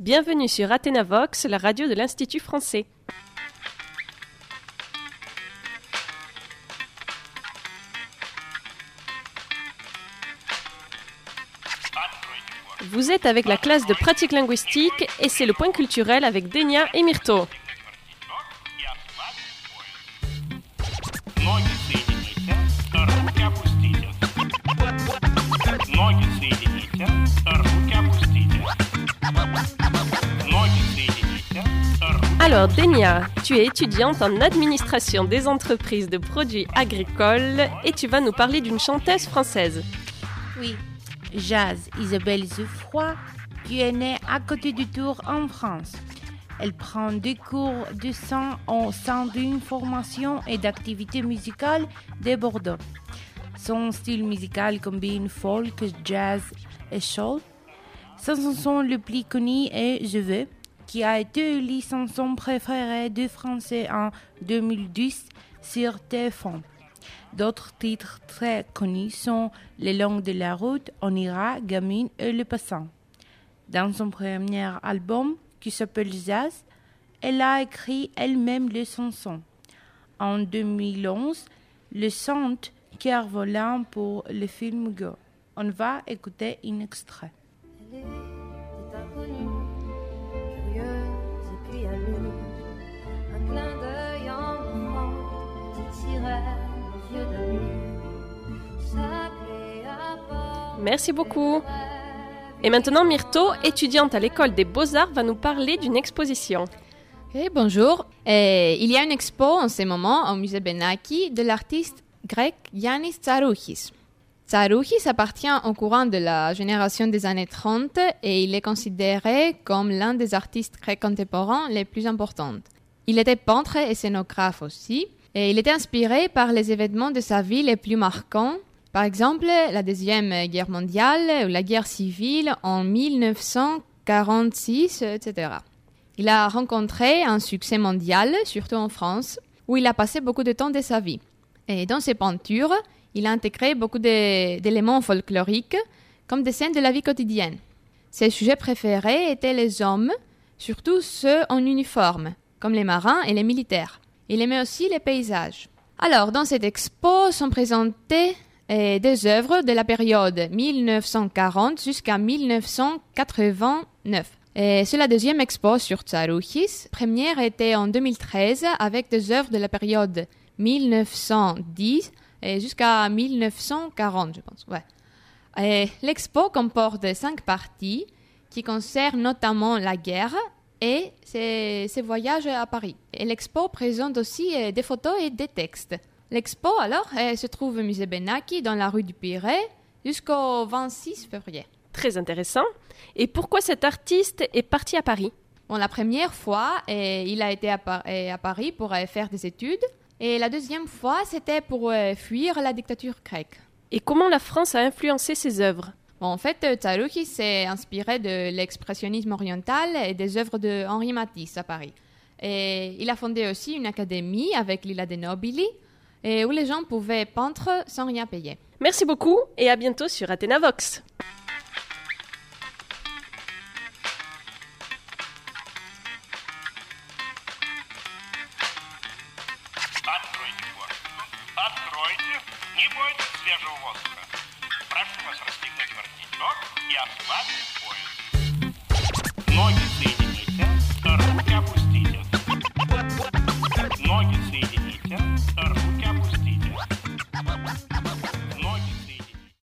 Bienvenue sur Athénavox, la radio de l'Institut français. Vous êtes avec la classe de pratique linguistique et c'est le point culturel avec Denia et Myrto. Alors Denia, tu es étudiante en administration des entreprises de produits agricoles et tu vas nous parler d'une chanteuse française. Oui, Jazz Isabelle Zefroy, qui est née à côté du Tour en France. Elle prend des cours de chant au sein d'une formation et d'activité musicale de Bordeaux. Son style musical combine folk, jazz et soul. Sa chanson le plus connue est Je veux, qui a été élue chanson préférée de français en 2010 sur TF1. D'autres titres très connus sont Les langues de la route, On ira, Gamine et Le passant. Dans son premier album, qui s'appelle Jazz, elle a écrit elle-même les chansons. En 2011, le chante Cœur volant pour le film Go. On va écouter un extrait. Merci beaucoup. Et maintenant Myrto, étudiante à l'école des beaux-arts, va nous parler d'une exposition. Eh, bonjour. Eh, il y a une expo en ce moment au musée Benaki de l'artiste grec Yannis Tsarouchis. Tsarouchis appartient au courant de la génération des années 30 et il est considéré comme l'un des artistes grecs contemporains les plus importants. Il était peintre et scénographe aussi, et il était inspiré par les événements de sa vie les plus marquants, par exemple la Deuxième Guerre mondiale ou la guerre civile en 1946, etc. Il a rencontré un succès mondial, surtout en France, où il a passé beaucoup de temps de sa vie. Et dans ses peintures, il a intégré beaucoup d'éléments folkloriques, comme des scènes de la vie quotidienne. Ses sujets préférés étaient les hommes, surtout ceux en uniforme, comme les marins et les militaires. Il aimait aussi les paysages. Alors, dans cette expo sont présentées des œuvres de la période 1940 jusqu'à 1989. Et c'est la deuxième expo sur Tsarouchis. Première était en 2013 avec des œuvres de la période 1910 et jusqu'à 1940, je pense. L'expo comporte cinq parties qui concernent notamment la guerre et ses, voyages à Paris. L'expo présente aussi euh, des photos et des textes. L'expo, alors, se trouve au musée Benaki dans la rue du Pirée jusqu'au 26 février. Très intéressant. Et pourquoi cet artiste est parti à Paris? Bon, la première fois, euh, il a été à, Par- à Paris pour euh, faire des études. Et la deuxième fois, c'était pour fuir la dictature grecque. Et comment la France a influencé ses œuvres? Bon, en fait, euh, Tsarouki s'est inspiré de l'expressionnisme oriental et des œuvres de Henri Matisse à Paris. Et il a fondé aussi une académie avec Lila De Nobili, et où les gens pouvaient peindre sans rien payer. Merci beaucoup et à bientôt sur Athénavox. Откройте форточку. Откройте. Не бойтесь свежего воздуха. Прошу вас расстегнуть воротничок и ослабить пояс.